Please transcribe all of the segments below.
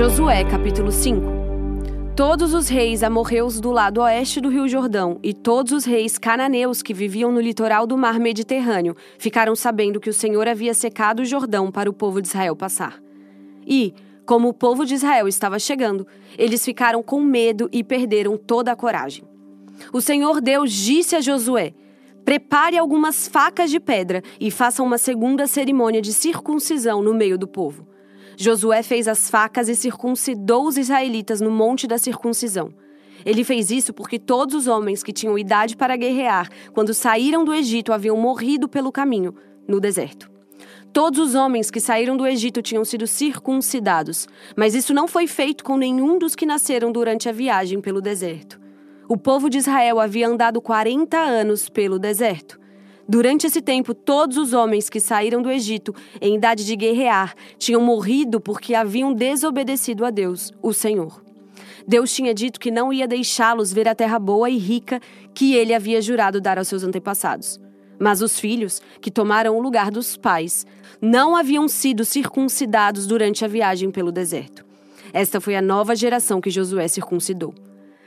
Josué capítulo 5 Todos os reis amorreus do lado oeste do rio Jordão e todos os reis cananeus que viviam no litoral do mar Mediterrâneo ficaram sabendo que o Senhor havia secado o Jordão para o povo de Israel passar. E, como o povo de Israel estava chegando, eles ficaram com medo e perderam toda a coragem. O Senhor Deus disse a Josué: Prepare algumas facas de pedra e faça uma segunda cerimônia de circuncisão no meio do povo. Josué fez as facas e circuncidou os israelitas no monte da circuncisão. Ele fez isso porque todos os homens que tinham idade para guerrear, quando saíram do Egito, haviam morrido pelo caminho, no deserto. Todos os homens que saíram do Egito tinham sido circuncidados, mas isso não foi feito com nenhum dos que nasceram durante a viagem pelo deserto. O povo de Israel havia andado 40 anos pelo deserto. Durante esse tempo, todos os homens que saíram do Egito em idade de guerrear tinham morrido porque haviam desobedecido a Deus, o Senhor. Deus tinha dito que não ia deixá-los ver a terra boa e rica que ele havia jurado dar aos seus antepassados. Mas os filhos, que tomaram o lugar dos pais, não haviam sido circuncidados durante a viagem pelo deserto. Esta foi a nova geração que Josué circuncidou.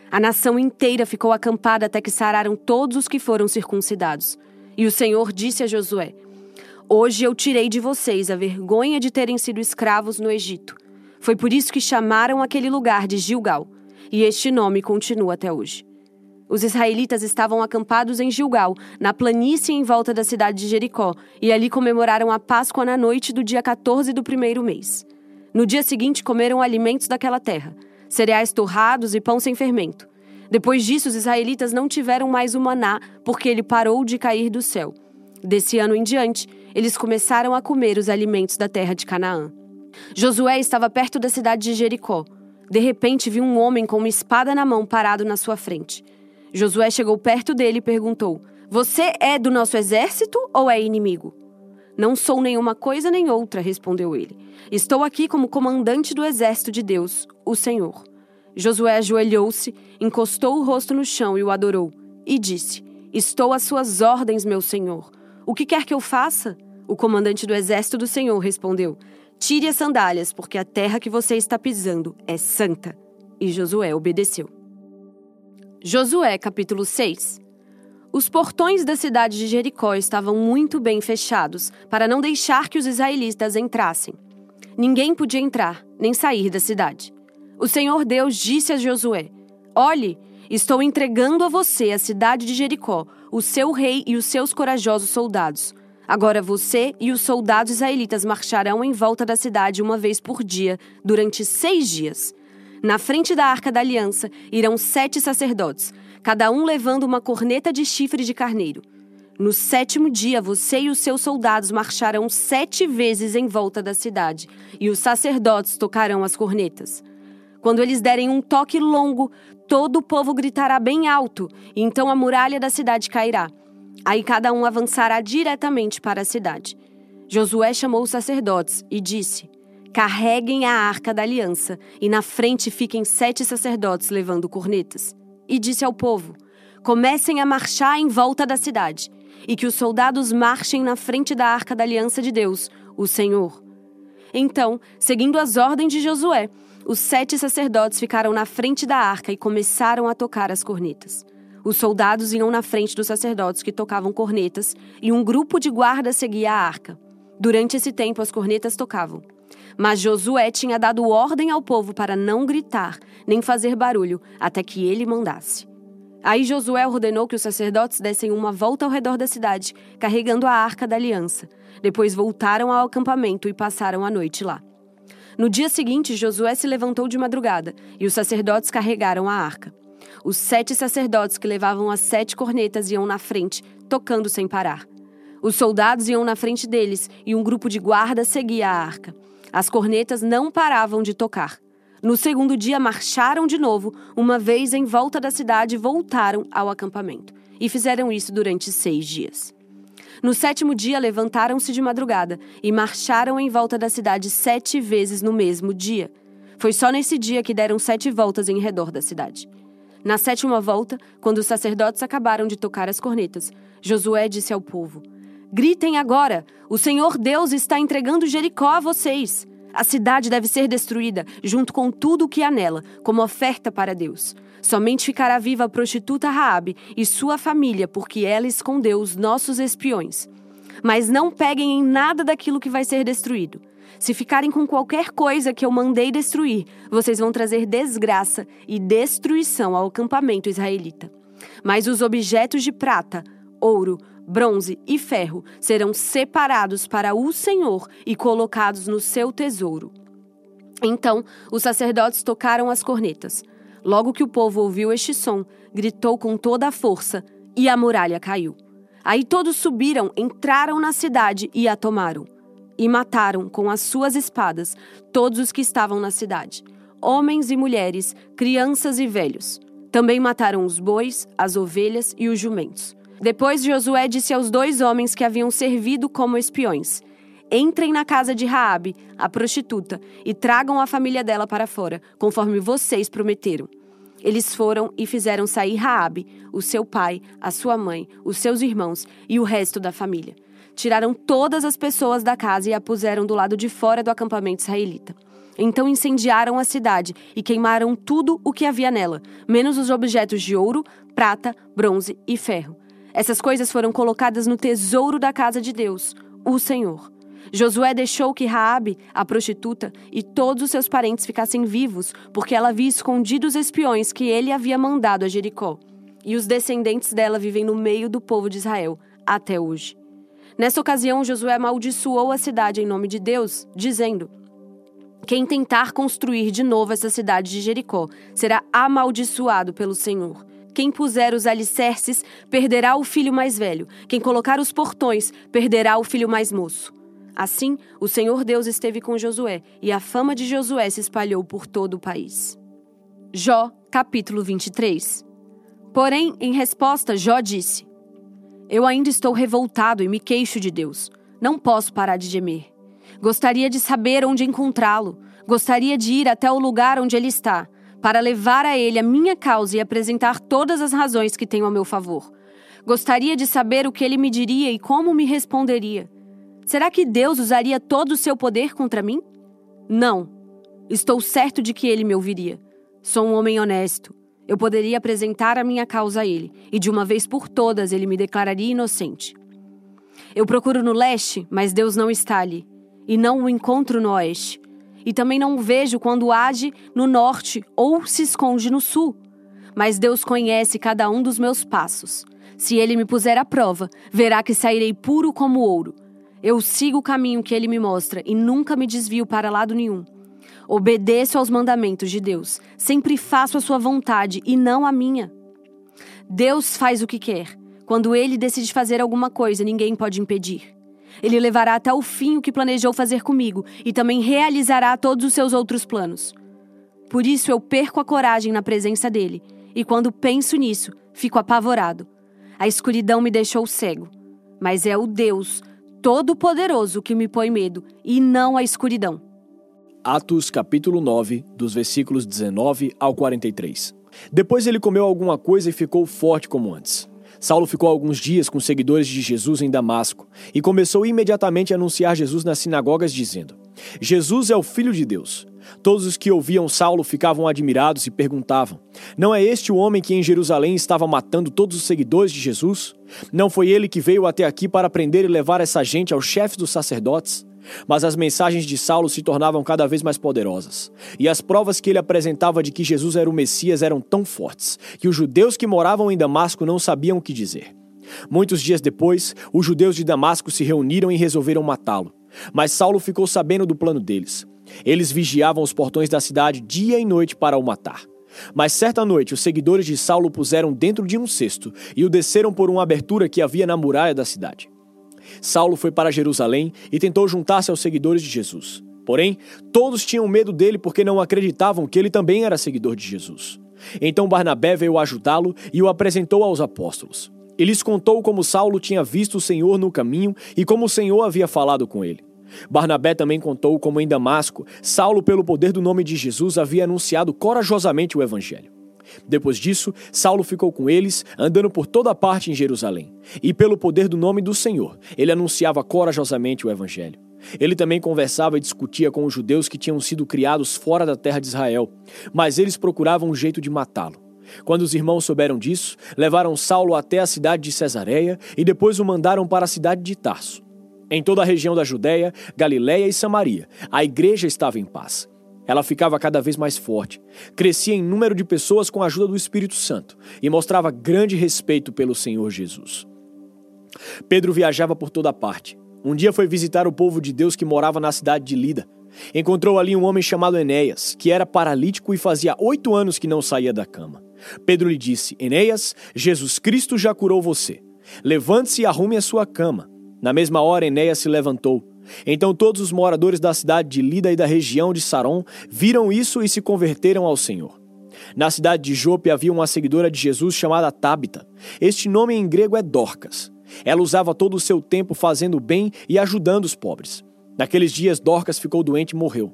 A nação inteira ficou acampada até que sararam todos os que foram circuncidados. E o Senhor disse a Josué: Hoje eu tirei de vocês a vergonha de terem sido escravos no Egito. Foi por isso que chamaram aquele lugar de Gilgal, e este nome continua até hoje. Os israelitas estavam acampados em Gilgal, na planície em volta da cidade de Jericó, e ali comemoraram a Páscoa na noite do dia 14 do primeiro mês. No dia seguinte, comeram alimentos daquela terra, cereais torrados e pão sem fermento. Depois disso, os israelitas não tiveram mais o maná, porque ele parou de cair do céu. Desse ano em diante, eles começaram a comer os alimentos da terra de Canaã. Josué estava perto da cidade de Jericó. De repente, viu um homem com uma espada na mão parado na sua frente. Josué chegou perto dele e perguntou: Você é do nosso exército ou é inimigo? Não sou nenhuma coisa nem outra, respondeu ele. Estou aqui como comandante do exército de Deus, o Senhor. Josué ajoelhou-se, encostou o rosto no chão e o adorou, e disse: Estou às suas ordens, meu senhor. O que quer que eu faça? O comandante do exército do Senhor respondeu: Tire as sandálias, porque a terra que você está pisando é santa. E Josué obedeceu. Josué capítulo 6 Os portões da cidade de Jericó estavam muito bem fechados, para não deixar que os israelitas entrassem. Ninguém podia entrar, nem sair da cidade. O Senhor Deus disse a Josué: Olhe, estou entregando a você a cidade de Jericó, o seu rei e os seus corajosos soldados. Agora você e os soldados israelitas marcharão em volta da cidade uma vez por dia, durante seis dias. Na frente da arca da aliança irão sete sacerdotes, cada um levando uma corneta de chifre de carneiro. No sétimo dia, você e os seus soldados marcharão sete vezes em volta da cidade, e os sacerdotes tocarão as cornetas. Quando eles derem um toque longo, todo o povo gritará bem alto, e então a muralha da cidade cairá. Aí cada um avançará diretamente para a cidade. Josué chamou os sacerdotes e disse: Carreguem a arca da aliança, e na frente fiquem sete sacerdotes levando cornetas. E disse ao povo: Comecem a marchar em volta da cidade, e que os soldados marchem na frente da arca da aliança de Deus, o Senhor. Então, seguindo as ordens de Josué, os sete sacerdotes ficaram na frente da arca e começaram a tocar as cornetas. Os soldados iam na frente dos sacerdotes que tocavam cornetas e um grupo de guarda seguia a arca. Durante esse tempo, as cornetas tocavam. Mas Josué tinha dado ordem ao povo para não gritar, nem fazer barulho, até que ele mandasse. Aí Josué ordenou que os sacerdotes dessem uma volta ao redor da cidade, carregando a arca da aliança. Depois voltaram ao acampamento e passaram a noite lá. No dia seguinte, Josué se levantou de madrugada e os sacerdotes carregaram a arca. Os sete sacerdotes que levavam as sete cornetas iam na frente, tocando sem parar. Os soldados iam na frente deles e um grupo de guarda seguia a arca. As cornetas não paravam de tocar. No segundo dia, marcharam de novo, uma vez em volta da cidade, voltaram ao acampamento. E fizeram isso durante seis dias. No sétimo dia, levantaram-se de madrugada e marcharam em volta da cidade sete vezes no mesmo dia. Foi só nesse dia que deram sete voltas em redor da cidade. Na sétima volta, quando os sacerdotes acabaram de tocar as cornetas, Josué disse ao povo: Gritem agora! O Senhor Deus está entregando Jericó a vocês. A cidade deve ser destruída, junto com tudo o que há nela, como oferta para Deus. Somente ficará viva a prostituta Raabe e sua família, porque ela escondeu os nossos espiões. Mas não peguem em nada daquilo que vai ser destruído. Se ficarem com qualquer coisa que eu mandei destruir, vocês vão trazer desgraça e destruição ao acampamento israelita. Mas os objetos de prata, ouro, bronze e ferro serão separados para o Senhor e colocados no seu tesouro. Então os sacerdotes tocaram as cornetas. Logo que o povo ouviu este som, gritou com toda a força e a muralha caiu. Aí todos subiram, entraram na cidade e a tomaram. E mataram com as suas espadas todos os que estavam na cidade, homens e mulheres, crianças e velhos. Também mataram os bois, as ovelhas e os jumentos. Depois Josué disse aos dois homens que haviam servido como espiões: Entrem na casa de Raabe, a prostituta, e tragam a família dela para fora, conforme vocês prometeram. Eles foram e fizeram sair Raabe, o seu pai, a sua mãe, os seus irmãos e o resto da família. Tiraram todas as pessoas da casa e a puseram do lado de fora do acampamento israelita. Então incendiaram a cidade e queimaram tudo o que havia nela, menos os objetos de ouro, prata, bronze e ferro. Essas coisas foram colocadas no tesouro da casa de Deus, o Senhor. Josué deixou que Raabe, a prostituta, e todos os seus parentes ficassem vivos, porque ela havia escondido os espiões que ele havia mandado a Jericó. E os descendentes dela vivem no meio do povo de Israel até hoje. Nessa ocasião, Josué amaldiçoou a cidade em nome de Deus, dizendo: Quem tentar construir de novo essa cidade de Jericó será amaldiçoado pelo Senhor. Quem puser os alicerces perderá o filho mais velho. Quem colocar os portões perderá o filho mais moço. Assim, o Senhor Deus esteve com Josué, e a fama de Josué se espalhou por todo o país. Jó, capítulo 23. Porém, em resposta, Jó disse: Eu ainda estou revoltado e me queixo de Deus. Não posso parar de gemer. Gostaria de saber onde encontrá-lo. Gostaria de ir até o lugar onde ele está para levar a ele a minha causa e apresentar todas as razões que tenho a meu favor. Gostaria de saber o que ele me diria e como me responderia. Será que Deus usaria todo o seu poder contra mim? Não. Estou certo de que ele me ouviria. Sou um homem honesto. Eu poderia apresentar a minha causa a ele, e de uma vez por todas ele me declararia inocente. Eu procuro no leste, mas Deus não está ali, e não o encontro no oeste e também não o vejo quando age no norte ou se esconde no sul. Mas Deus conhece cada um dos meus passos. Se ele me puser à prova, verá que sairei puro como ouro. Eu sigo o caminho que ele me mostra e nunca me desvio para lado nenhum. Obedeço aos mandamentos de Deus, sempre faço a sua vontade e não a minha. Deus faz o que quer. Quando ele decide fazer alguma coisa, ninguém pode impedir. Ele levará até o fim o que planejou fazer comigo e também realizará todos os seus outros planos. Por isso eu perco a coragem na presença dele, e quando penso nisso, fico apavorado. A escuridão me deixou cego, mas é o Deus Todo-Poderoso que me põe medo, e não a escuridão. Atos capítulo 9, dos versículos 19 ao 43. Depois ele comeu alguma coisa e ficou forte como antes. Saulo ficou alguns dias com seguidores de Jesus em Damasco e começou imediatamente a anunciar Jesus nas sinagogas, dizendo: Jesus é o Filho de Deus. Todos os que ouviam Saulo ficavam admirados e perguntavam: Não é este o homem que em Jerusalém estava matando todos os seguidores de Jesus? Não foi ele que veio até aqui para prender e levar essa gente ao chefe dos sacerdotes? Mas as mensagens de Saulo se tornavam cada vez mais poderosas, e as provas que ele apresentava de que Jesus era o Messias eram tão fortes que os judeus que moravam em Damasco não sabiam o que dizer. Muitos dias depois, os judeus de Damasco se reuniram e resolveram matá-lo. Mas Saulo ficou sabendo do plano deles. Eles vigiavam os portões da cidade dia e noite para o matar. Mas certa noite, os seguidores de Saulo o puseram dentro de um cesto e o desceram por uma abertura que havia na muralha da cidade. Saulo foi para Jerusalém e tentou juntar-se aos seguidores de Jesus. Porém, todos tinham medo dele porque não acreditavam que ele também era seguidor de Jesus. Então Barnabé veio ajudá-lo e o apresentou aos apóstolos. Ele lhes contou como Saulo tinha visto o Senhor no caminho e como o Senhor havia falado com ele. Barnabé também contou como em Damasco, Saulo, pelo poder do nome de Jesus, havia anunciado corajosamente o Evangelho. Depois disso, Saulo ficou com eles, andando por toda parte em Jerusalém. E pelo poder do nome do Senhor, ele anunciava corajosamente o evangelho. Ele também conversava e discutia com os judeus que tinham sido criados fora da terra de Israel, mas eles procuravam um jeito de matá-lo. Quando os irmãos souberam disso, levaram Saulo até a cidade de Cesareia e depois o mandaram para a cidade de Tarso. Em toda a região da Judéia, Galiléia e Samaria, a igreja estava em paz. Ela ficava cada vez mais forte, crescia em número de pessoas com a ajuda do Espírito Santo e mostrava grande respeito pelo Senhor Jesus. Pedro viajava por toda parte. Um dia foi visitar o povo de Deus que morava na cidade de Lida. Encontrou ali um homem chamado Enéas, que era paralítico e fazia oito anos que não saía da cama. Pedro lhe disse: Enéas, Jesus Cristo já curou você. Levante-se e arrume a sua cama. Na mesma hora, Enéas se levantou. Então todos os moradores da cidade de Lida e da região de Saron viram isso e se converteram ao Senhor. Na cidade de Jope havia uma seguidora de Jesus chamada Tábita. Este nome em grego é Dorcas. Ela usava todo o seu tempo fazendo bem e ajudando os pobres. Naqueles dias, Dorcas ficou doente e morreu.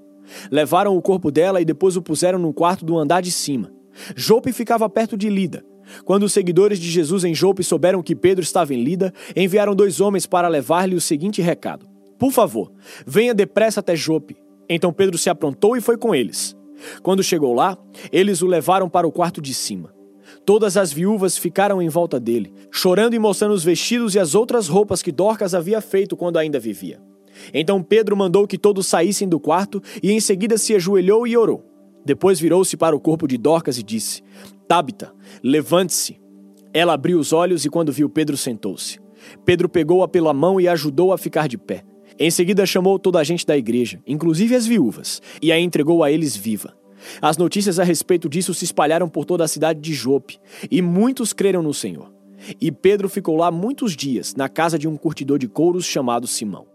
Levaram o corpo dela e depois o puseram no quarto do andar de cima. Jope ficava perto de Lida. Quando os seguidores de Jesus em Jope souberam que Pedro estava em Lida, enviaram dois homens para levar-lhe o seguinte recado: Por favor, venha depressa até Jope. Então Pedro se aprontou e foi com eles. Quando chegou lá, eles o levaram para o quarto de cima. Todas as viúvas ficaram em volta dele, chorando e mostrando os vestidos e as outras roupas que Dorcas havia feito quando ainda vivia. Então Pedro mandou que todos saíssem do quarto e em seguida se ajoelhou e orou. Depois virou-se para o corpo de Dorcas e disse: Tabita, levante-se. Ela abriu os olhos e, quando viu Pedro, sentou-se. Pedro pegou-a pela mão e ajudou a ficar de pé. Em seguida, chamou toda a gente da igreja, inclusive as viúvas, e a entregou a eles viva. As notícias a respeito disso se espalharam por toda a cidade de Jope, e muitos creram no Senhor. E Pedro ficou lá muitos dias, na casa de um curtidor de couros chamado Simão.